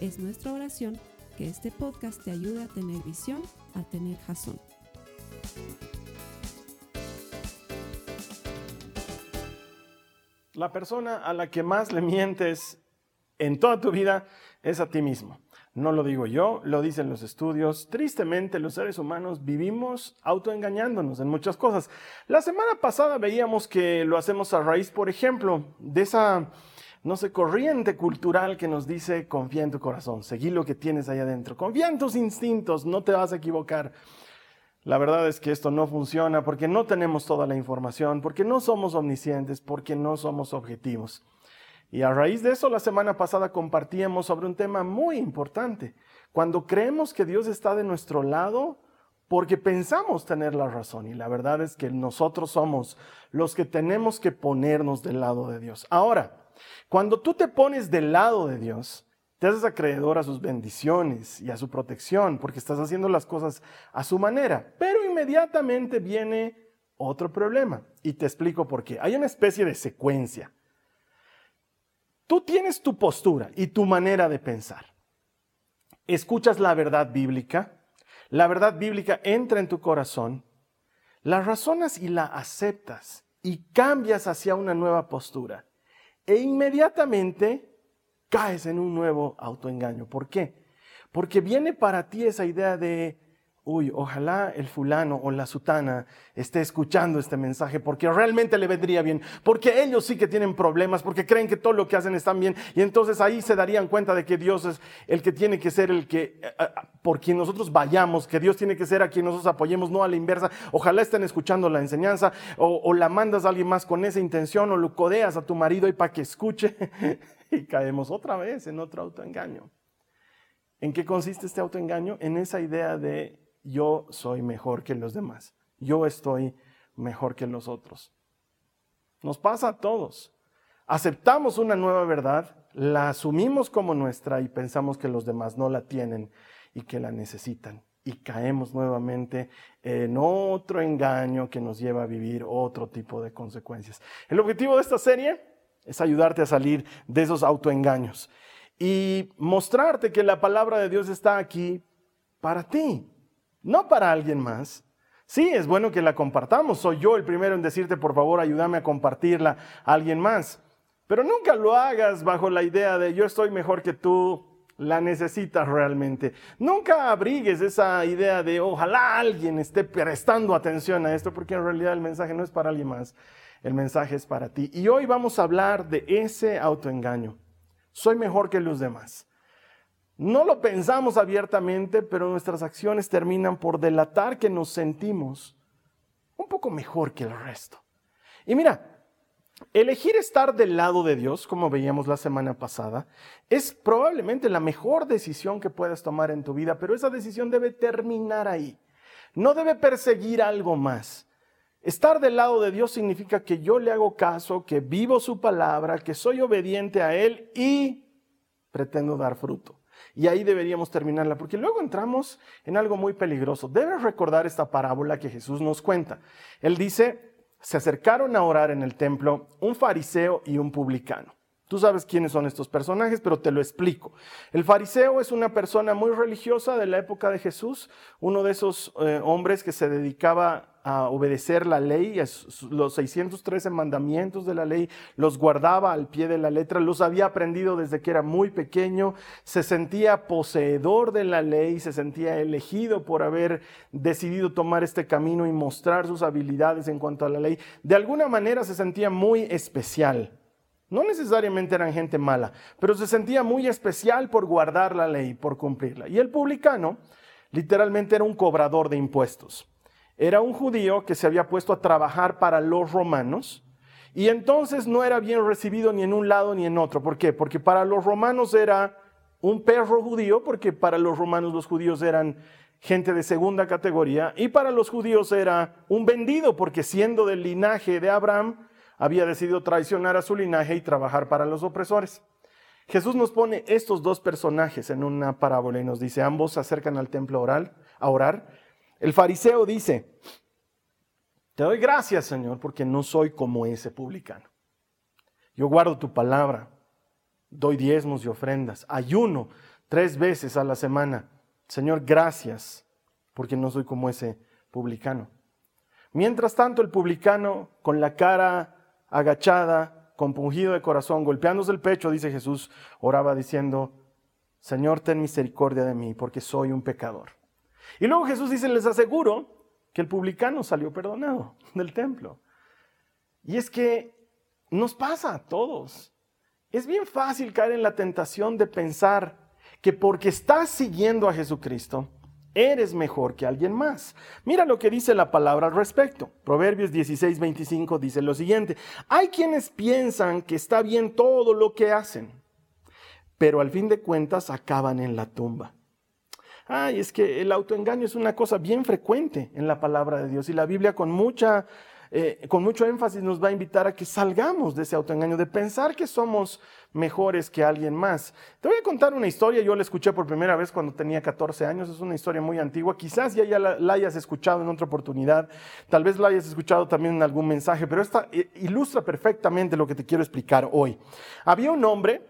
Es nuestra oración que este podcast te ayude a tener visión, a tener jazón. La persona a la que más le mientes en toda tu vida es a ti mismo. No lo digo yo, lo dicen los estudios. Tristemente, los seres humanos vivimos autoengañándonos en muchas cosas. La semana pasada veíamos que lo hacemos a raíz, por ejemplo, de esa, no sé, corriente cultural que nos dice, confía en tu corazón, seguí lo que tienes ahí adentro, confía en tus instintos, no te vas a equivocar. La verdad es que esto no funciona porque no tenemos toda la información, porque no somos omniscientes, porque no somos objetivos. Y a raíz de eso, la semana pasada compartíamos sobre un tema muy importante. Cuando creemos que Dios está de nuestro lado, porque pensamos tener la razón. Y la verdad es que nosotros somos los que tenemos que ponernos del lado de Dios. Ahora, cuando tú te pones del lado de Dios, te haces acreedor a sus bendiciones y a su protección, porque estás haciendo las cosas a su manera. Pero inmediatamente viene otro problema. Y te explico por qué. Hay una especie de secuencia. Tú tienes tu postura y tu manera de pensar. Escuchas la verdad bíblica, la verdad bíblica entra en tu corazón, la razonas y la aceptas y cambias hacia una nueva postura. E inmediatamente caes en un nuevo autoengaño. ¿Por qué? Porque viene para ti esa idea de uy, ojalá el fulano o la sutana esté escuchando este mensaje porque realmente le vendría bien, porque ellos sí que tienen problemas, porque creen que todo lo que hacen está bien y entonces ahí se darían cuenta de que Dios es el que tiene que ser el que, eh, eh, por quien nosotros vayamos, que Dios tiene que ser a quien nosotros apoyemos, no a la inversa. Ojalá estén escuchando la enseñanza o, o la mandas a alguien más con esa intención o lo codeas a tu marido y para que escuche y caemos otra vez en otro autoengaño. ¿En qué consiste este autoengaño? En esa idea de yo soy mejor que los demás, yo estoy mejor que los otros. Nos pasa a todos. Aceptamos una nueva verdad, la asumimos como nuestra y pensamos que los demás no la tienen y que la necesitan. Y caemos nuevamente en otro engaño que nos lleva a vivir otro tipo de consecuencias. El objetivo de esta serie es ayudarte a salir de esos autoengaños y mostrarte que la palabra de Dios está aquí para ti no para alguien más. Sí, es bueno que la compartamos. Soy yo el primero en decirte, por favor, ayúdame a compartirla a alguien más. Pero nunca lo hagas bajo la idea de yo estoy mejor que tú, la necesitas realmente. Nunca abrigues esa idea de ojalá alguien esté prestando atención a esto, porque en realidad el mensaje no es para alguien más, el mensaje es para ti. Y hoy vamos a hablar de ese autoengaño. Soy mejor que los demás. No lo pensamos abiertamente, pero nuestras acciones terminan por delatar que nos sentimos un poco mejor que el resto. Y mira, elegir estar del lado de Dios, como veíamos la semana pasada, es probablemente la mejor decisión que puedas tomar en tu vida, pero esa decisión debe terminar ahí. No debe perseguir algo más. Estar del lado de Dios significa que yo le hago caso, que vivo su palabra, que soy obediente a Él y pretendo dar fruto. Y ahí deberíamos terminarla, porque luego entramos en algo muy peligroso. Debes recordar esta parábola que Jesús nos cuenta. Él dice, se acercaron a orar en el templo un fariseo y un publicano. Tú sabes quiénes son estos personajes, pero te lo explico. El fariseo es una persona muy religiosa de la época de Jesús, uno de esos eh, hombres que se dedicaba a obedecer la ley, los 613 mandamientos de la ley, los guardaba al pie de la letra, los había aprendido desde que era muy pequeño, se sentía poseedor de la ley, se sentía elegido por haber decidido tomar este camino y mostrar sus habilidades en cuanto a la ley. De alguna manera se sentía muy especial. No necesariamente eran gente mala, pero se sentía muy especial por guardar la ley, por cumplirla. Y el publicano literalmente era un cobrador de impuestos era un judío que se había puesto a trabajar para los romanos y entonces no era bien recibido ni en un lado ni en otro. ¿Por qué? Porque para los romanos era un perro judío, porque para los romanos los judíos eran gente de segunda categoría, y para los judíos era un vendido, porque siendo del linaje de Abraham, había decidido traicionar a su linaje y trabajar para los opresores. Jesús nos pone estos dos personajes en una parábola y nos dice, ambos se acercan al templo oral, a orar. El fariseo dice, te doy gracias, Señor, porque no soy como ese publicano. Yo guardo tu palabra, doy diezmos y ofrendas, ayuno tres veces a la semana. Señor, gracias, porque no soy como ese publicano. Mientras tanto, el publicano, con la cara agachada, compungido de corazón, golpeándose el pecho, dice Jesús, oraba diciendo, Señor, ten misericordia de mí, porque soy un pecador. Y luego Jesús dice, les aseguro que el publicano salió perdonado del templo. Y es que nos pasa a todos. Es bien fácil caer en la tentación de pensar que porque estás siguiendo a Jesucristo, eres mejor que alguien más. Mira lo que dice la palabra al respecto. Proverbios 16, 25 dice lo siguiente. Hay quienes piensan que está bien todo lo que hacen, pero al fin de cuentas acaban en la tumba. Ay, es que el autoengaño es una cosa bien frecuente en la palabra de Dios y la Biblia con mucha eh, con mucho énfasis nos va a invitar a que salgamos de ese autoengaño, de pensar que somos mejores que alguien más. Te voy a contar una historia, yo la escuché por primera vez cuando tenía 14 años, es una historia muy antigua, quizás ya, ya la, hayas escuchado en otra oportunidad, tal vez la hayas escuchado también en algún mensaje, pero esta eh, ilustra perfectamente lo que te quiero explicar hoy. Había un hombre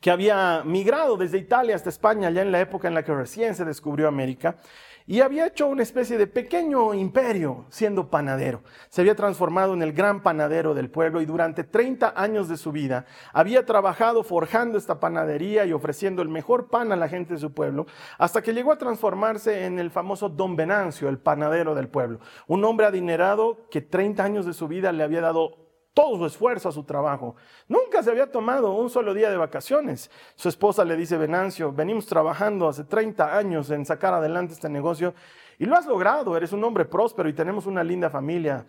que había migrado desde Italia hasta España, ya en la época en la que recién se descubrió América, y había hecho una especie de pequeño imperio siendo panadero. Se había transformado en el gran panadero del pueblo y durante 30 años de su vida había trabajado forjando esta panadería y ofreciendo el mejor pan a la gente de su pueblo, hasta que llegó a transformarse en el famoso Don Venancio, el panadero del pueblo. Un hombre adinerado que 30 años de su vida le había dado todo su esfuerzo a su trabajo. Nunca se había tomado un solo día de vacaciones. Su esposa le dice, Venancio, venimos trabajando hace 30 años en sacar adelante este negocio y lo has logrado, eres un hombre próspero y tenemos una linda familia.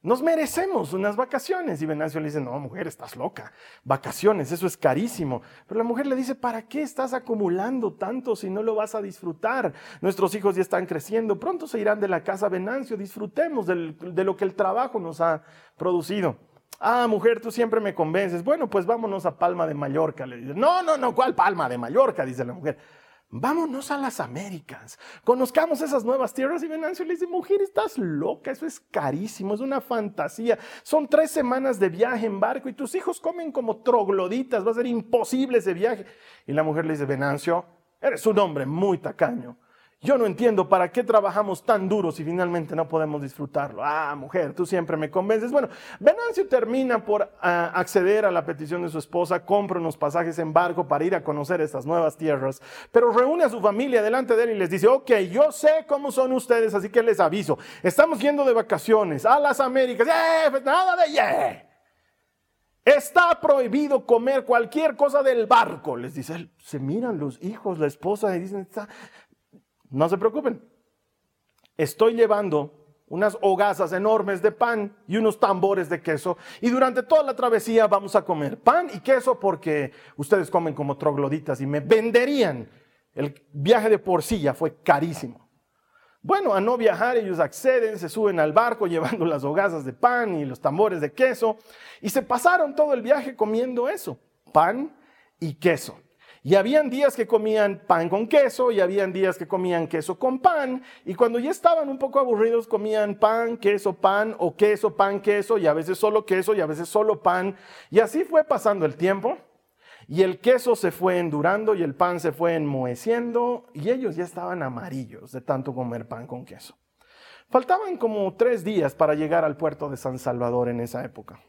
Nos merecemos unas vacaciones. Y Venancio le dice, no, mujer, estás loca. Vacaciones, eso es carísimo. Pero la mujer le dice, ¿para qué estás acumulando tanto si no lo vas a disfrutar? Nuestros hijos ya están creciendo, pronto se irán de la casa Venancio, disfrutemos de lo que el trabajo nos ha producido. Ah, mujer, tú siempre me convences. Bueno, pues vámonos a Palma de Mallorca. Le dice, no, no, no, ¿cuál Palma de Mallorca? Dice la mujer. Vámonos a las Américas, conozcamos esas nuevas tierras. Y Venancio le dice, mujer, estás loca, eso es carísimo, es una fantasía. Son tres semanas de viaje en barco y tus hijos comen como trogloditas, va a ser imposible ese viaje. Y la mujer le dice, Venancio, eres un hombre muy tacaño. Yo no entiendo para qué trabajamos tan duro si finalmente no podemos disfrutarlo. Ah, mujer, tú siempre me convences. Bueno, Venancio termina por ah, acceder a la petición de su esposa, compra unos pasajes en barco para ir a conocer estas nuevas tierras, pero reúne a su familia delante de él y les dice, ok, yo sé cómo son ustedes, así que les aviso, estamos yendo de vacaciones a las Américas. ¡Eh! Pues nada de yeah! Está prohibido comer cualquier cosa del barco, les dice él. Se miran los hijos, la esposa y dicen, no se preocupen. Estoy llevando unas hogazas enormes de pan y unos tambores de queso. Y durante toda la travesía vamos a comer pan y queso porque ustedes comen como trogloditas y me venderían. El viaje de por sí ya fue carísimo. Bueno, a no viajar ellos acceden, se suben al barco llevando las hogazas de pan y los tambores de queso y se pasaron todo el viaje comiendo eso, pan y queso. Y habían días que comían pan con queso y habían días que comían queso con pan. Y cuando ya estaban un poco aburridos comían pan, queso, pan o queso, pan, queso y a veces solo queso y a veces solo pan. Y así fue pasando el tiempo. Y el queso se fue endurando y el pan se fue enmoheciendo y ellos ya estaban amarillos de tanto comer pan con queso. Faltaban como tres días para llegar al puerto de San Salvador en esa época.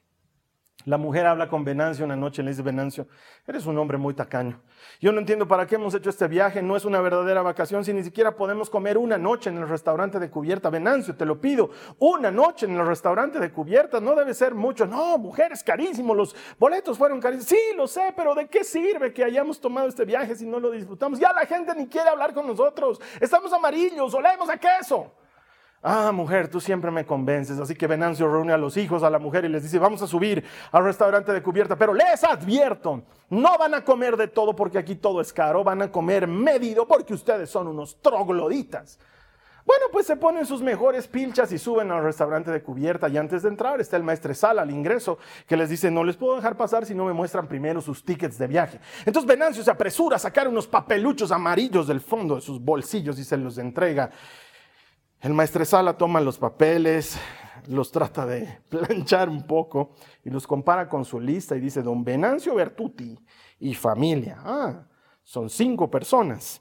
La mujer habla con Venancio una noche y le dice, Venancio, eres un hombre muy tacaño. Yo no entiendo para qué hemos hecho este viaje, no es una verdadera vacación si ni siquiera podemos comer una noche en el restaurante de cubierta. Venancio, te lo pido, una noche en el restaurante de cubierta, no debe ser mucho. No, mujer, es carísimo, los boletos fueron carísimos. Sí, lo sé, pero ¿de qué sirve que hayamos tomado este viaje si no lo disfrutamos? Ya la gente ni quiere hablar con nosotros, estamos amarillos, olemos a queso. Ah, mujer, tú siempre me convences. Así que Venancio reúne a los hijos, a la mujer y les dice, vamos a subir al restaurante de cubierta. Pero les advierto, no van a comer de todo porque aquí todo es caro. Van a comer medido porque ustedes son unos trogloditas. Bueno, pues se ponen sus mejores pilchas y suben al restaurante de cubierta. Y antes de entrar está el maestre Sala al ingreso que les dice, no les puedo dejar pasar si no me muestran primero sus tickets de viaje. Entonces Venancio se apresura a sacar unos papeluchos amarillos del fondo de sus bolsillos y se los entrega. El maestresala toma los papeles, los trata de planchar un poco y los compara con su lista y dice, don Venancio Bertuti y familia. Ah, son cinco personas.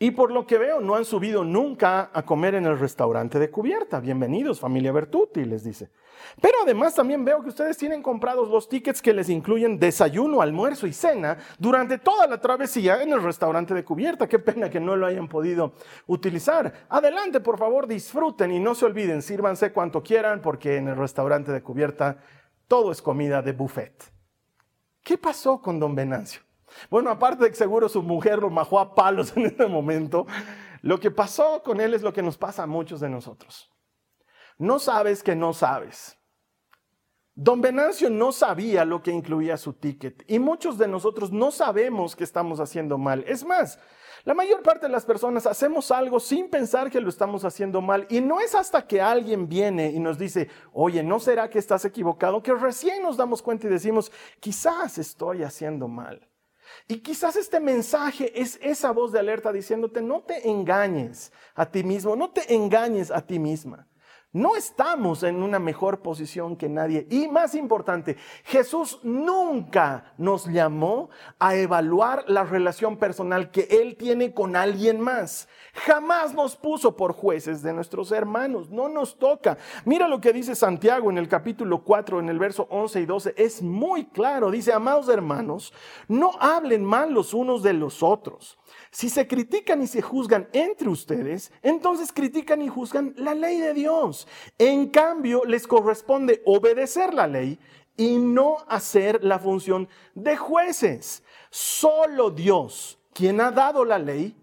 Y por lo que veo, no han subido nunca a comer en el restaurante de cubierta. Bienvenidos, familia Bertuti, les dice. Pero además también veo que ustedes tienen comprados los tickets que les incluyen desayuno, almuerzo y cena durante toda la travesía en el restaurante de cubierta. Qué pena que no lo hayan podido utilizar. Adelante, por favor, disfruten y no se olviden, sírvanse cuanto quieran porque en el restaurante de cubierta todo es comida de buffet. ¿Qué pasó con don Venancio? Bueno, aparte de que seguro su mujer lo majó a palos en ese momento, lo que pasó con él es lo que nos pasa a muchos de nosotros. No sabes que no sabes. Don Venancio no sabía lo que incluía su ticket y muchos de nosotros no sabemos que estamos haciendo mal. Es más, la mayor parte de las personas hacemos algo sin pensar que lo estamos haciendo mal y no es hasta que alguien viene y nos dice, oye, ¿no será que estás equivocado? que recién nos damos cuenta y decimos, quizás estoy haciendo mal. Y quizás este mensaje es esa voz de alerta diciéndote, no te engañes a ti mismo, no te engañes a ti misma. No estamos en una mejor posición que nadie. Y más importante, Jesús nunca nos llamó a evaluar la relación personal que Él tiene con alguien más. Jamás nos puso por jueces de nuestros hermanos. No nos toca. Mira lo que dice Santiago en el capítulo 4, en el verso 11 y 12. Es muy claro. Dice, amados hermanos, no hablen mal los unos de los otros. Si se critican y se juzgan entre ustedes, entonces critican y juzgan la ley de Dios. En cambio, les corresponde obedecer la ley y no hacer la función de jueces. Solo Dios, quien ha dado la ley,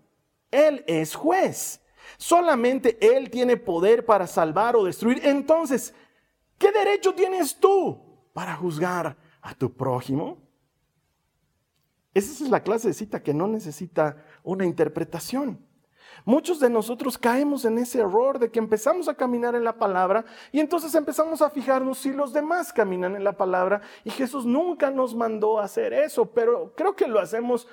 Él es juez. Solamente Él tiene poder para salvar o destruir. Entonces, ¿qué derecho tienes tú para juzgar a tu prójimo? Esa es la clase de cita que no necesita una interpretación. Muchos de nosotros caemos en ese error de que empezamos a caminar en la palabra y entonces empezamos a fijarnos si los demás caminan en la palabra y Jesús nunca nos mandó hacer eso, pero creo que lo hacemos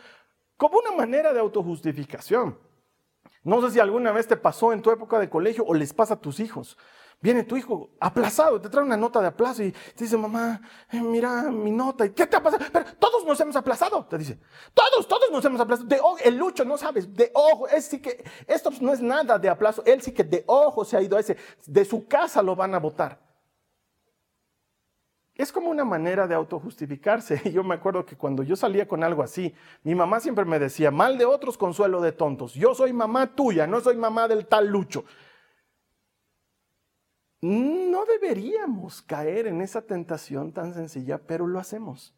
como una manera de autojustificación. No sé si alguna vez te pasó en tu época de colegio o les pasa a tus hijos. Viene tu hijo aplazado, te trae una nota de aplazo y te dice, mamá, eh, mira mi nota. ¿Y qué te ha pasado? Pero todos nos hemos aplazado, te dice. Todos, todos nos hemos aplazado. De ojo, el Lucho, no sabes, de ojo. Es sí que, esto no es nada de aplazo. Él sí que de ojo se ha ido a ese. De su casa lo van a votar. Es como una manera de autojustificarse. Yo me acuerdo que cuando yo salía con algo así, mi mamá siempre me decía, mal de otros, consuelo de tontos. Yo soy mamá tuya, no soy mamá del tal Lucho. No deberíamos caer en esa tentación tan sencilla, pero lo hacemos.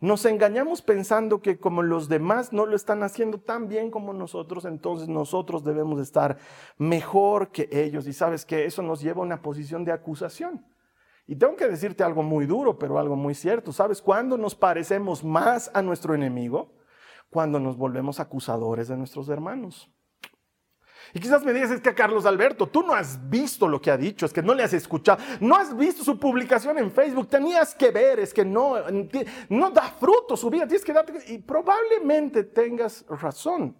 Nos engañamos pensando que como los demás no lo están haciendo tan bien como nosotros, entonces nosotros debemos estar mejor que ellos. Y sabes que eso nos lleva a una posición de acusación. Y tengo que decirte algo muy duro, pero algo muy cierto. ¿Sabes cuándo nos parecemos más a nuestro enemigo? Cuando nos volvemos acusadores de nuestros hermanos. Y quizás me digas, es que Carlos Alberto, tú no has visto lo que ha dicho, es que no le has escuchado, no has visto su publicación en Facebook, tenías que ver, es que no, no da fruto su vida, tienes que darte, y probablemente tengas razón.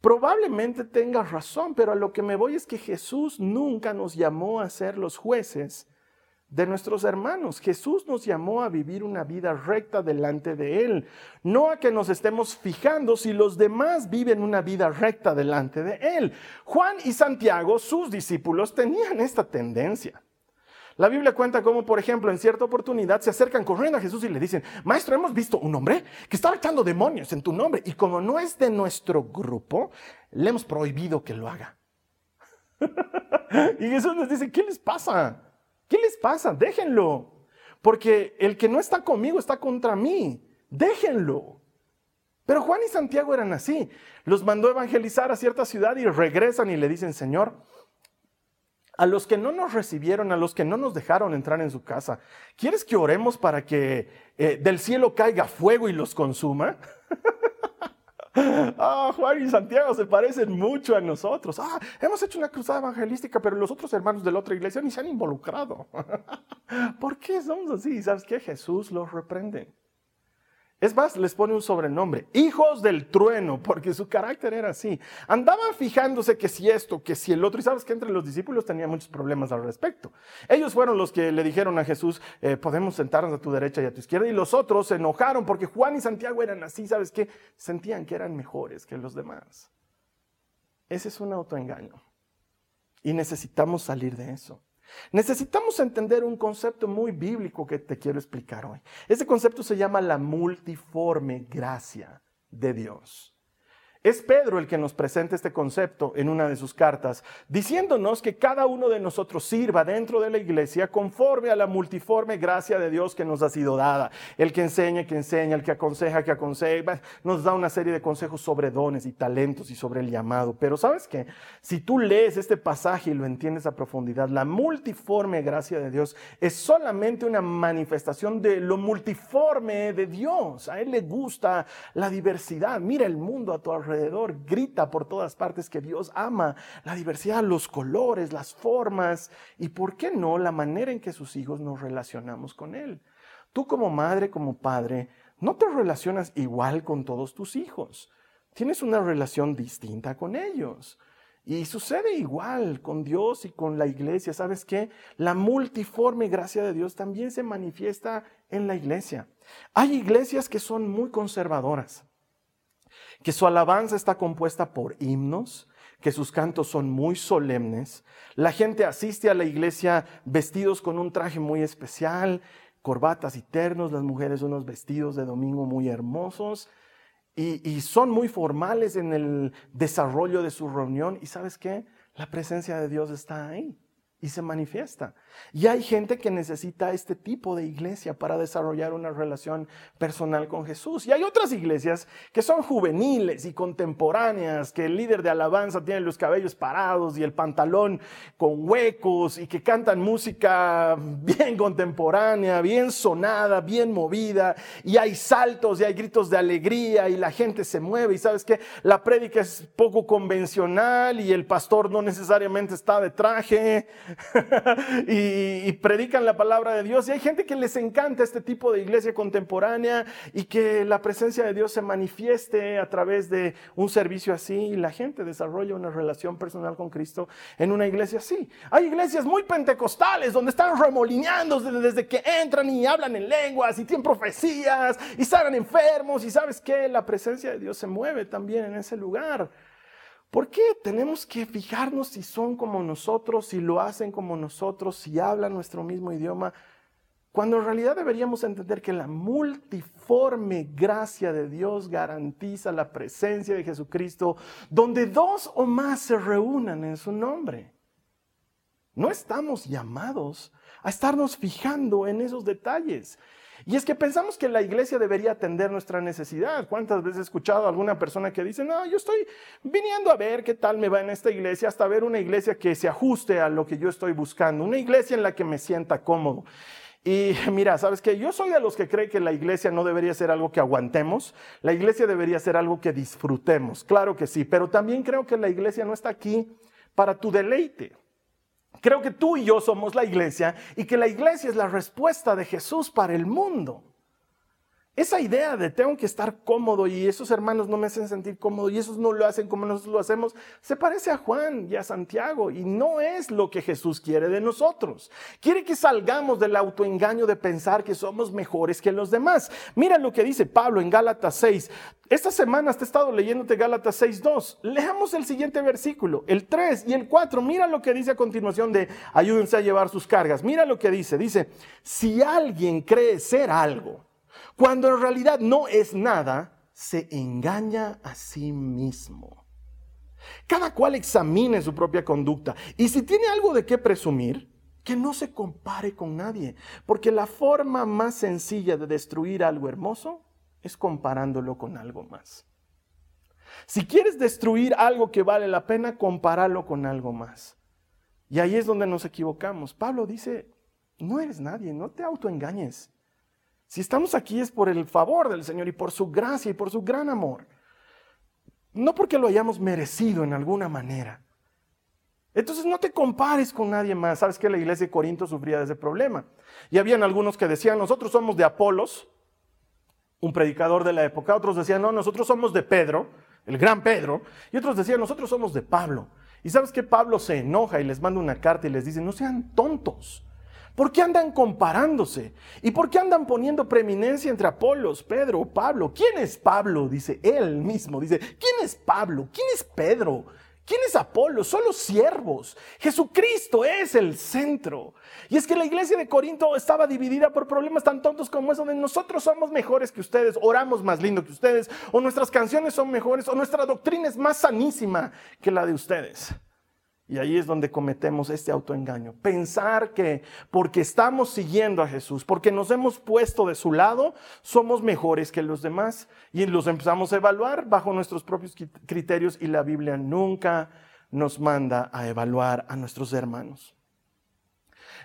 Probablemente tengas razón, pero a lo que me voy es que Jesús nunca nos llamó a ser los jueces de nuestros hermanos. Jesús nos llamó a vivir una vida recta delante de Él, no a que nos estemos fijando si los demás viven una vida recta delante de Él. Juan y Santiago, sus discípulos, tenían esta tendencia. La Biblia cuenta cómo, por ejemplo, en cierta oportunidad se acercan corriendo a Jesús y le dicen, Maestro, hemos visto un hombre que está echando demonios en tu nombre y como no es de nuestro grupo, le hemos prohibido que lo haga. y Jesús les dice, ¿qué les pasa? ¿Qué les pasa? Déjenlo. Porque el que no está conmigo está contra mí. Déjenlo. Pero Juan y Santiago eran así. Los mandó evangelizar a cierta ciudad y regresan y le dicen, Señor, a los que no nos recibieron, a los que no nos dejaron entrar en su casa. ¿Quieres que oremos para que eh, del cielo caiga fuego y los consuma? Ah, Juan y Santiago se parecen mucho a nosotros. Ah, hemos hecho una cruzada evangelística, pero los otros hermanos de la otra iglesia ni se han involucrado. ¿Por qué somos así? ¿Sabes qué? Jesús los reprende. Es más, les pone un sobrenombre, hijos del trueno, porque su carácter era así. Andaban fijándose que si esto, que si el otro, y sabes que entre los discípulos tenía muchos problemas al respecto. Ellos fueron los que le dijeron a Jesús, eh, podemos sentarnos a tu derecha y a tu izquierda, y los otros se enojaron porque Juan y Santiago eran así, ¿sabes qué? Sentían que eran mejores que los demás. Ese es un autoengaño. Y necesitamos salir de eso. Necesitamos entender un concepto muy bíblico que te quiero explicar hoy. Ese concepto se llama la multiforme gracia de Dios. Es Pedro el que nos presenta este concepto en una de sus cartas, diciéndonos que cada uno de nosotros sirva dentro de la iglesia conforme a la multiforme gracia de Dios que nos ha sido dada. El que enseña, que enseña, el que aconseja, que aconseja, nos da una serie de consejos sobre dones y talentos y sobre el llamado. Pero sabes que si tú lees este pasaje y lo entiendes a profundidad, la multiforme gracia de Dios es solamente una manifestación de lo multiforme de Dios. A Él le gusta la diversidad. Mira el mundo a tu alrededor grita por todas partes que Dios ama la diversidad, los colores, las formas y, ¿por qué no?, la manera en que sus hijos nos relacionamos con Él. Tú como madre, como padre, no te relacionas igual con todos tus hijos. Tienes una relación distinta con ellos. Y sucede igual con Dios y con la iglesia. ¿Sabes qué? La multiforme gracia de Dios también se manifiesta en la iglesia. Hay iglesias que son muy conservadoras que su alabanza está compuesta por himnos, que sus cantos son muy solemnes. La gente asiste a la iglesia vestidos con un traje muy especial, corbatas y ternos, las mujeres unos vestidos de domingo muy hermosos y, son muy formales en el desarrollo de su reunión. ¿Y sabes qué? La presencia de Dios está ahí y se manifiesta. Y hay gente que necesita este tipo de iglesia para desarrollar una relación personal con Jesús. Y hay otras iglesias que son juveniles y contemporáneas, que el líder de alabanza tiene los cabellos parados y el pantalón con huecos y que cantan música bien contemporánea, bien sonada, bien movida. Y hay saltos y hay gritos de alegría y la gente se mueve. Y sabes que la prédica es poco convencional y el pastor no necesariamente está de traje y, predican la palabra de Dios. Y hay gente que les encanta este tipo de iglesia contemporánea y que la presencia de Dios se manifieste a través de un servicio así y la gente desarrolla una relación personal con Cristo en una iglesia así. Hay iglesias muy pentecostales donde están remolineando desde, que entran y hablan en lenguas y tienen profecías y salen enfermos y sabes que la presencia de Dios se mueve también en ese lugar. ¿Por qué tenemos que fijarnos si son como nosotros, si lo hacen como nosotros, si hablan nuestro mismo idioma? Cuando en realidad deberíamos entender que la multiforme gracia de Dios garantiza la presencia de Jesucristo donde dos o más se reúnan en su nombre. No estamos llamados a estarnos fijando en esos detalles. Y es que pensamos que la iglesia debería atender nuestra necesidad. ¿Cuántas veces he escuchado a alguna persona que dice, no, yo estoy viniendo a ver qué tal me va en esta iglesia, hasta ver una iglesia que se ajuste a lo que yo estoy buscando, una iglesia en la que me sienta cómodo? Y mira, ¿sabes qué? Yo soy de los que cree que la iglesia no debería ser algo que aguantemos, la iglesia debería ser algo que disfrutemos, claro que sí, pero también creo que la iglesia no está aquí para tu deleite. Creo que tú y yo somos la iglesia y que la iglesia es la respuesta de Jesús para el mundo. Esa idea de tengo que estar cómodo y esos hermanos no me hacen sentir cómodo y esos no lo hacen como nosotros lo hacemos, se parece a Juan y a Santiago y no es lo que Jesús quiere de nosotros. Quiere que salgamos del autoengaño de pensar que somos mejores que los demás. Mira lo que dice Pablo en Gálatas 6. Esta semana te he estado leyéndote Gálatas 6.2. Leamos el siguiente versículo, el 3 y el 4. Mira lo que dice a continuación de ayúdense a llevar sus cargas. Mira lo que dice. Dice, si alguien cree ser algo, cuando en realidad no es nada, se engaña a sí mismo. Cada cual examine su propia conducta y si tiene algo de qué presumir, que no se compare con nadie, porque la forma más sencilla de destruir algo hermoso es comparándolo con algo más. Si quieres destruir algo que vale la pena, compáralo con algo más. Y ahí es donde nos equivocamos. Pablo dice, no eres nadie, no te autoengañes. Si estamos aquí es por el favor del Señor y por su gracia y por su gran amor. No porque lo hayamos merecido en alguna manera. Entonces no te compares con nadie más. Sabes que la iglesia de Corinto sufría de ese problema. Y habían algunos que decían, nosotros somos de Apolos, un predicador de la época. Otros decían, no, nosotros somos de Pedro, el gran Pedro. Y otros decían, nosotros somos de Pablo. Y sabes que Pablo se enoja y les manda una carta y les dice, no sean tontos. ¿Por qué andan comparándose? ¿Y por qué andan poniendo preeminencia entre Apolos, Pedro, Pablo? ¿Quién es Pablo? Dice él mismo. Dice, ¿quién es Pablo? ¿Quién es Pedro? ¿Quién es Apolo? Son los siervos. Jesucristo es el centro. Y es que la iglesia de Corinto estaba dividida por problemas tan tontos como eso de nosotros somos mejores que ustedes, oramos más lindo que ustedes, o nuestras canciones son mejores, o nuestra doctrina es más sanísima que la de ustedes. Y ahí es donde cometemos este autoengaño. Pensar que porque estamos siguiendo a Jesús, porque nos hemos puesto de su lado, somos mejores que los demás. Y los empezamos a evaluar bajo nuestros propios criterios y la Biblia nunca nos manda a evaluar a nuestros hermanos.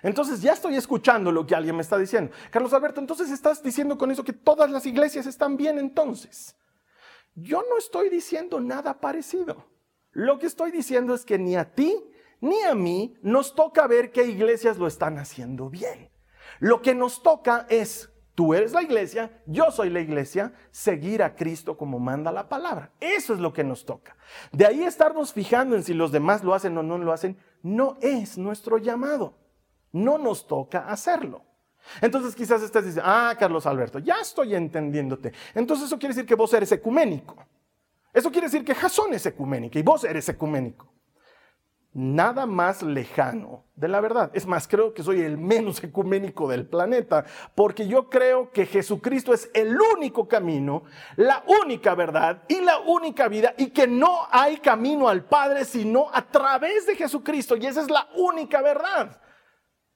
Entonces ya estoy escuchando lo que alguien me está diciendo. Carlos Alberto, entonces estás diciendo con eso que todas las iglesias están bien entonces. Yo no estoy diciendo nada parecido. Lo que estoy diciendo es que ni a ti ni a mí nos toca ver qué iglesias lo están haciendo bien. Lo que nos toca es, tú eres la iglesia, yo soy la iglesia, seguir a Cristo como manda la palabra. Eso es lo que nos toca. De ahí estarnos fijando en si los demás lo hacen o no lo hacen, no es nuestro llamado. No nos toca hacerlo. Entonces quizás estés diciendo, ah, Carlos Alberto, ya estoy entendiéndote. Entonces eso quiere decir que vos eres ecuménico. Eso quiere decir que Jasón es ecuménica y vos eres ecuménico. Nada más lejano de la verdad. Es más, creo que soy el menos ecuménico del planeta, porque yo creo que Jesucristo es el único camino, la única verdad y la única vida, y que no hay camino al Padre sino a través de Jesucristo, y esa es la única verdad.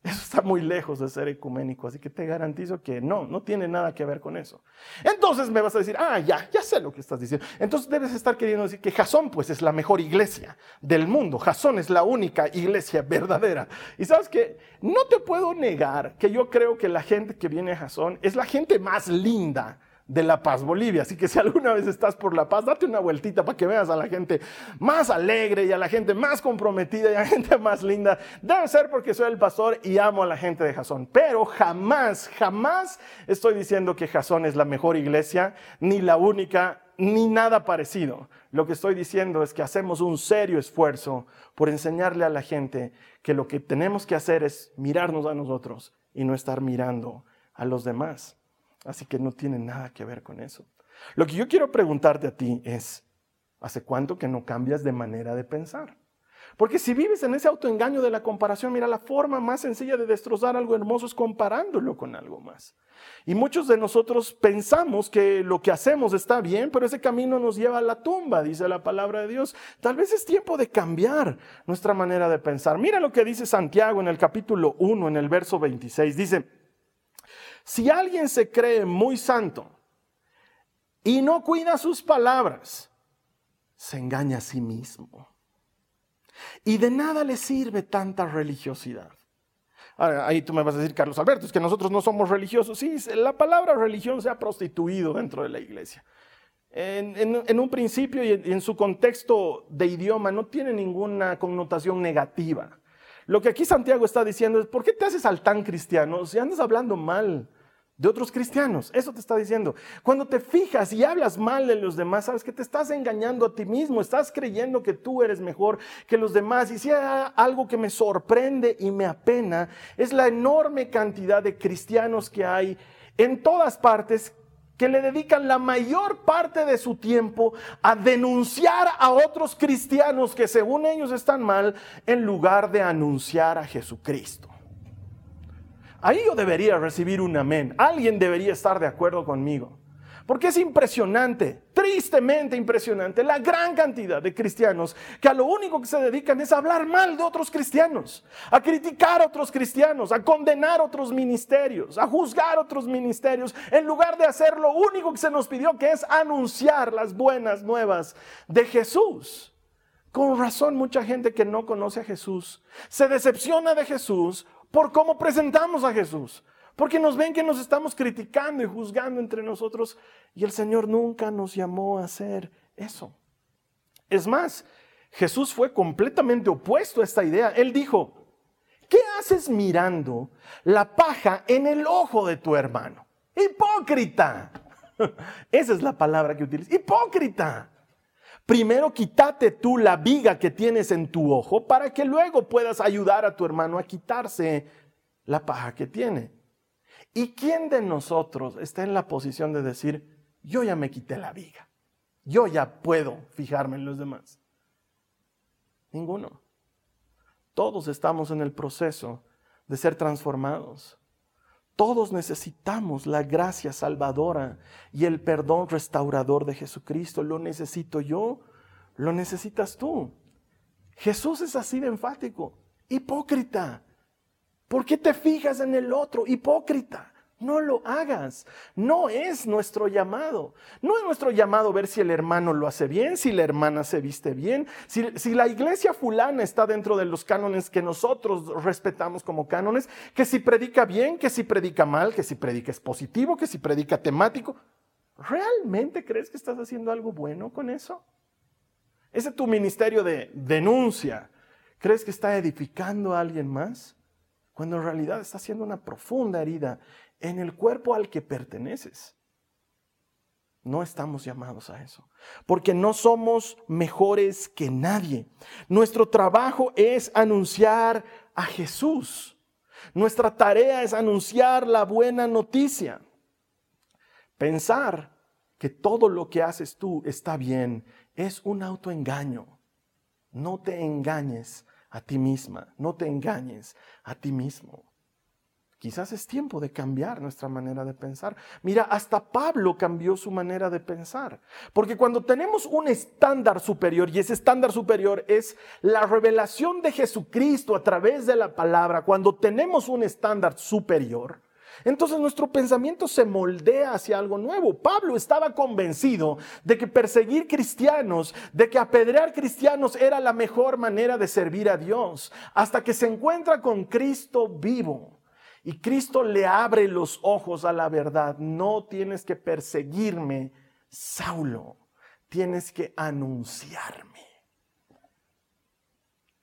Eso está muy lejos de ser ecuménico, así que te garantizo que no, no tiene nada que ver con eso. Entonces me vas a decir, ah, ya, ya sé lo que estás diciendo. Entonces debes estar queriendo decir que Jasón pues es la mejor iglesia del mundo. Jasón es la única iglesia verdadera. Y sabes que no te puedo negar que yo creo que la gente que viene a Jasón es la gente más linda de La Paz, Bolivia. Así que si alguna vez estás por La Paz, date una vueltita para que veas a la gente más alegre y a la gente más comprometida y a la gente más linda. Debe ser porque soy el pastor y amo a la gente de Jasón. Pero jamás, jamás estoy diciendo que Jasón es la mejor iglesia, ni la única, ni nada parecido. Lo que estoy diciendo es que hacemos un serio esfuerzo por enseñarle a la gente que lo que tenemos que hacer es mirarnos a nosotros y no estar mirando a los demás. Así que no tiene nada que ver con eso. Lo que yo quiero preguntarte a ti es, ¿hace cuánto que no cambias de manera de pensar? Porque si vives en ese autoengaño de la comparación, mira, la forma más sencilla de destrozar algo hermoso es comparándolo con algo más. Y muchos de nosotros pensamos que lo que hacemos está bien, pero ese camino nos lleva a la tumba, dice la palabra de Dios. Tal vez es tiempo de cambiar nuestra manera de pensar. Mira lo que dice Santiago en el capítulo 1, en el verso 26. Dice, si alguien se cree muy santo y no cuida sus palabras, se engaña a sí mismo. Y de nada le sirve tanta religiosidad. ahí tú me vas a decir, Carlos Alberto, es que nosotros no somos religiosos. Sí, la palabra religión se ha prostituido dentro de la iglesia. En, un principio y en su contexto de idioma no tiene ninguna connotación negativa. Lo que aquí Santiago está diciendo es, ¿por qué te haces al tan cristiano si andas hablando mal de otros cristianos? Eso te está diciendo. Cuando te fijas y hablas mal de los demás, sabes que te estás engañando a ti mismo, estás creyendo que tú eres mejor que los demás. Y si algo que me sorprende y me apena, es la enorme cantidad de cristianos que hay en todas partes que le dedican la mayor parte de su tiempo a denunciar a otros cristianos que según ellos están mal en lugar de anunciar a Jesucristo. Ahí yo debería recibir un amén. Alguien debería estar de acuerdo conmigo. Porque es impresionante, tristemente impresionante, la gran cantidad de cristianos que a lo único que se dedican es a hablar mal de otros cristianos, a criticar a otros cristianos, a condenar otros ministerios, a juzgar otros ministerios, en lugar de hacer lo único que se nos pidió, que es anunciar las buenas nuevas de Jesús. Con razón mucha gente que no conoce a Jesús se decepciona de Jesús por cómo presentamos a Jesús. Porque nos ven que nos estamos criticando y juzgando entre nosotros y el Señor nunca nos llamó a hacer eso. Es más, Jesús fue completamente opuesto a esta idea. Él dijo, ¿qué haces mirando la paja en el ojo de tu hermano? Hipócrita. Esa es la palabra que utiliza. Hipócrita. Primero quítate tú la viga que tienes en tu ojo para que luego puedas ayudar a tu hermano a quitarse la paja que tiene. ¿Y quién de nosotros está en la posición de decir, yo ya me quité la viga? Yo ya puedo fijarme en los demás. Ninguno. Todos estamos en el proceso de ser transformados. Todos necesitamos la gracia salvadora y el perdón restaurador de Jesucristo. Lo necesito yo, lo necesitas tú. Jesús es así de enfático. Hipócrita. ¿Por qué te fijas en el otro? Hipócrita. No lo hagas. No es nuestro llamado. No es nuestro llamado ver si el hermano lo hace bien, si la hermana se viste bien, si, la iglesia fulana está dentro de los cánones que nosotros respetamos como cánones, que si predica bien, que si predica mal, que si predica es positivo, que si predica temático. ¿Realmente crees que estás haciendo algo bueno con eso? Ese tu ministerio de denuncia, ¿crees que está edificando a alguien más? Cuando en realidad está haciendo una profunda herida en el cuerpo al que perteneces. No estamos llamados a eso, porque no somos mejores que nadie. Nuestro trabajo es anunciar a Jesús. Nuestra tarea es anunciar la buena noticia. Pensar que todo lo que haces tú está bien es un autoengaño. No te engañes a ti misma, no te engañes a ti mismo. Quizás es tiempo de cambiar nuestra manera de pensar. Mira, hasta Pablo cambió su manera de pensar. Porque cuando tenemos un estándar superior, y ese estándar superior es la revelación de Jesucristo a través de la palabra, cuando tenemos un estándar superior, entonces nuestro pensamiento se moldea hacia algo nuevo. Pablo estaba convencido de que perseguir cristianos, de que apedrear cristianos era la mejor manera de servir a Dios, hasta que se encuentra con Cristo vivo. Y Cristo le abre los ojos a la verdad. No tienes que perseguirme, Saulo. Tienes que anunciarme.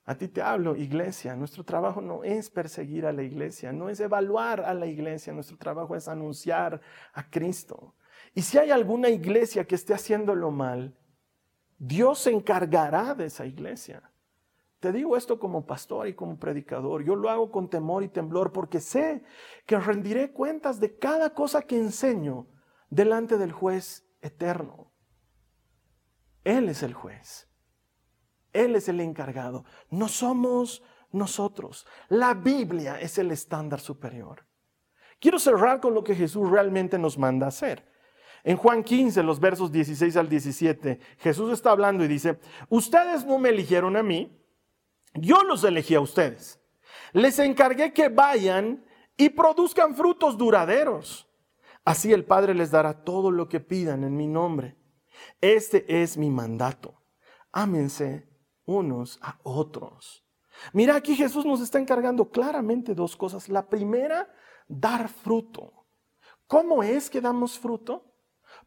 A ti te hablo, iglesia. Nuestro trabajo no es perseguir a la iglesia, no es evaluar a la iglesia. Nuestro trabajo es anunciar a Cristo. Y si hay alguna iglesia que esté haciéndolo mal, Dios se encargará de esa iglesia. Te digo esto como pastor y como predicador. Yo lo hago con temor y temblor porque sé que rendiré cuentas de cada cosa que enseño delante del juez eterno. Él es el juez. Él es el encargado. No somos nosotros. La Biblia es el estándar superior. Quiero cerrar con lo que Jesús realmente nos manda hacer. En Juan 15, los versos 16 al 17, Jesús está hablando y dice, ustedes no me eligieron a mí, yo los elegí a ustedes. Les encargué que vayan y produzcan frutos duraderos. Así el Padre les dará todo lo que pidan en mi nombre. Este es mi mandato. Ámense unos a otros. Mira, aquí Jesús nos está encargando claramente dos cosas. La primera, dar fruto. ¿Cómo es que damos fruto?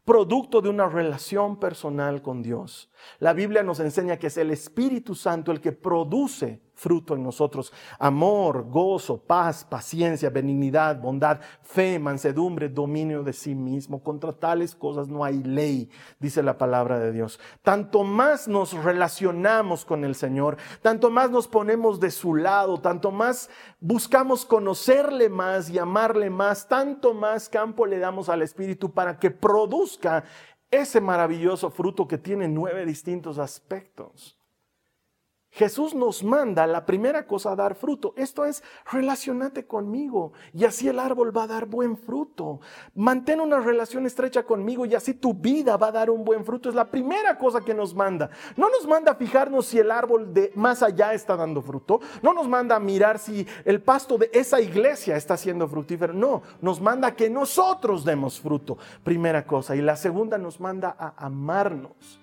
producto de una relación personal con Dios. La Biblia nos enseña que es el Espíritu Santo el que produce fruto en nosotros. Amor, gozo, paz, paciencia, benignidad, bondad, fe, mansedumbre, dominio de sí mismo. Contra tales cosas no hay ley, dice la palabra de Dios. Tanto más nos relacionamos con el Señor, tanto más nos ponemos de su lado, tanto más buscamos conocerle más y amarle más, tanto más campo le damos al Espíritu para que produzca ese maravilloso fruto que tiene nueve distintos aspectos. Jesús nos manda la primera cosa a dar fruto. Esto es, relacionate conmigo y así el árbol va a dar buen fruto. Mantén una relación estrecha conmigo y así tu vida va a dar un buen fruto. Es la primera cosa que nos manda. No nos manda a fijarnos si el árbol de más allá está dando fruto. No nos manda a mirar si el pasto de esa iglesia está siendo fructífero. No, nos manda que nosotros demos fruto. Primera cosa. Y la segunda nos manda a amarnos.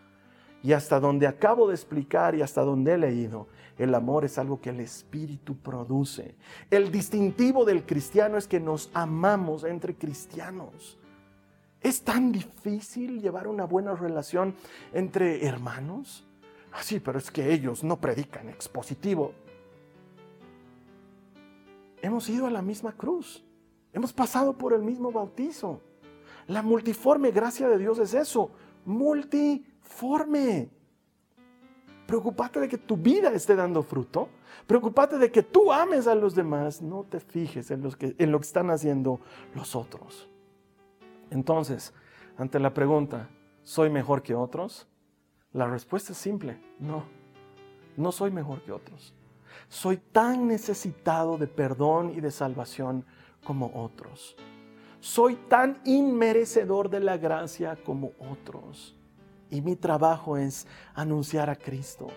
Y hasta donde acabo de explicar y hasta donde he leído, el amor es algo que el Espíritu produce. El distintivo del cristiano es que nos amamos entre cristianos. ¿Es tan difícil llevar una buena relación entre hermanos? Ah, sí, pero es que ellos no predican expositivo. Hemos ido a la misma cruz. Hemos pasado por el mismo bautizo. La multiforme gracia de Dios es eso, multiforme. Preocupate de que tu vida esté dando fruto. Preocupate de que tú ames a los demás. No te fijes en, en lo que están haciendo los otros. Entonces, ante la pregunta, ¿soy mejor que otros? La respuesta es simple, no. No soy mejor que otros. Soy tan necesitado de perdón y de salvación como otros. Soy tan inmerecedor de la gracia como otros. Y mi trabajo es anunciar a Cristo,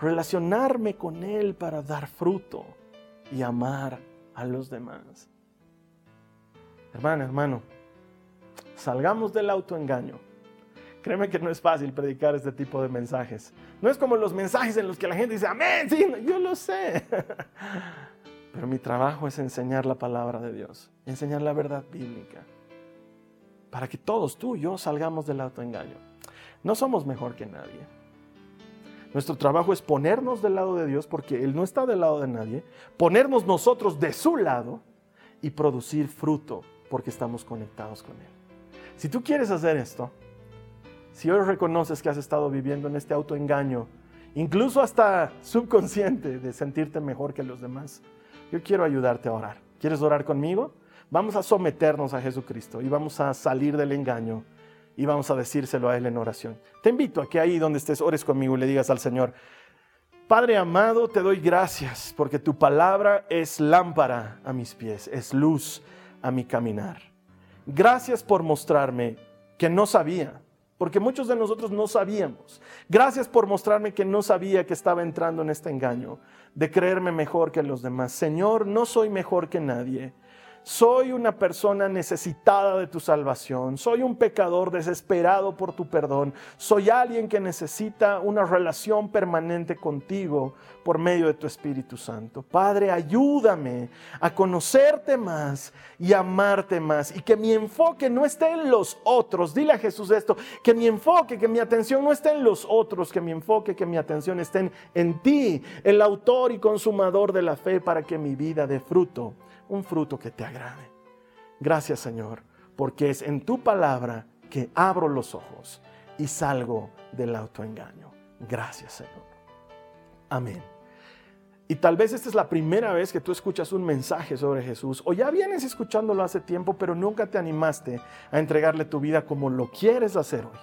relacionarme con Él para dar fruto y amar a los demás. Hermano, hermano, salgamos del autoengaño. Créeme que no es fácil predicar este tipo de mensajes. No es como los mensajes en los que la gente dice, amén, sí, yo lo sé. Pero mi trabajo es enseñar la palabra de Dios, enseñar la verdad bíblica, para que todos, tú y yo, salgamos del autoengaño. No somos mejor que nadie. Nuestro trabajo es ponernos del lado de Dios porque Él no está del lado de nadie, ponernos nosotros de su lado y producir fruto porque estamos conectados con Él. Si tú quieres hacer esto, si hoy reconoces que has estado viviendo en este autoengaño, incluso hasta subconsciente de sentirte mejor que los demás, yo quiero ayudarte a orar. ¿Quieres orar conmigo? Vamos a someternos a Jesucristo y vamos a salir del engaño y vamos a decírselo a Él en oración. Te invito a que ahí donde estés ores conmigo y le digas al Señor, Padre amado, te doy gracias porque tu palabra es lámpara a mis pies, es luz a mi caminar. Gracias por mostrarme que no sabía, porque muchos de nosotros no sabíamos. Gracias por mostrarme que no sabía que estaba entrando en este engaño de creerme mejor que los demás. Señor, no soy mejor que nadie soy una persona necesitada de tu salvación, soy un pecador desesperado por tu perdón, soy alguien que necesita una relación permanente contigo por medio de tu Espíritu Santo. Padre, ayúdame a conocerte más y amarte más y que mi enfoque no esté en los otros. Dile a Jesús esto, que mi enfoque, que mi atención no esté en los otros, que mi enfoque, que mi atención esté en ti, el autor y consumador de la fe para que mi vida dé fruto un fruto que te agrade. Gracias Señor, porque es en tu palabra que abro los ojos y salgo del autoengaño. Gracias Señor. Amén. Y tal vez esta es la primera vez que tú escuchas un mensaje sobre Jesús o ya vienes escuchándolo hace tiempo, pero nunca te animaste a entregarle tu vida como lo quieres hacer hoy.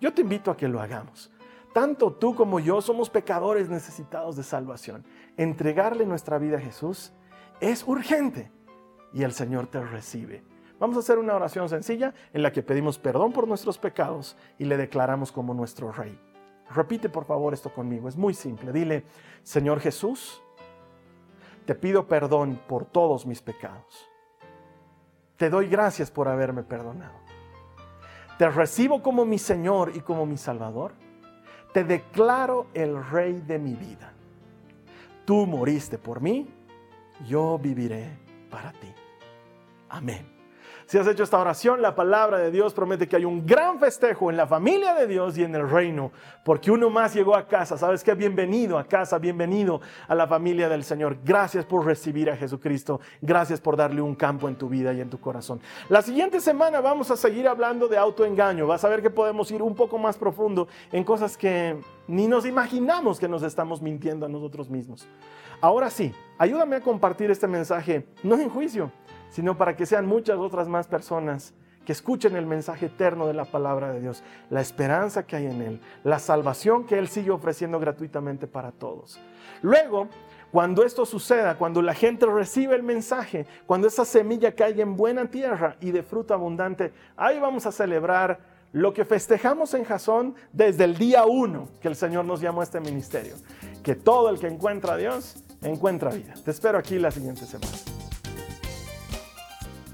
Yo te invito a que lo hagamos. Tanto tú como yo somos pecadores necesitados de salvación. Entregarle nuestra vida a Jesús es urgente y el Señor te recibe. Vamos a hacer una oración sencilla en la que pedimos perdón por nuestros pecados y le declaramos como nuestro Rey. Repite por favor esto conmigo, es muy simple. Dile, Señor Jesús, te pido perdón por todos mis pecados. Te doy gracias por haberme perdonado. Te recibo como mi Señor y como mi Salvador. Te declaro el Rey de mi vida. Tú moriste por mí yo viviré para ti. Amén. Si has hecho esta oración, la palabra de Dios promete que hay un gran festejo en la familia de Dios y en el reino, porque uno más llegó a casa. ¿Sabes qué? Bienvenido a casa, bienvenido a la familia del Señor. Gracias por recibir a Jesucristo. Gracias por darle un campo en tu vida y en tu corazón. La siguiente semana vamos a seguir hablando de autoengaño. Vas a ver que podemos ir un poco más profundo en cosas que ni nos imaginamos que nos estamos mintiendo a nosotros mismos. Ahora sí, ayúdame a compartir este mensaje, no en juicio, sino para que sean muchas otras más personas que escuchen el mensaje eterno de la palabra de Dios, la esperanza que hay en Él, la salvación que Él sigue ofreciendo gratuitamente para todos. Luego, cuando esto suceda, cuando la gente recibe el mensaje, cuando esa semilla caiga en buena tierra y de fruto abundante, ahí vamos a celebrar lo que festejamos en Jasón desde el día uno que el Señor nos llamó a este ministerio, que todo el que encuentra a Dios encuentra vida. Te espero aquí la siguiente semana.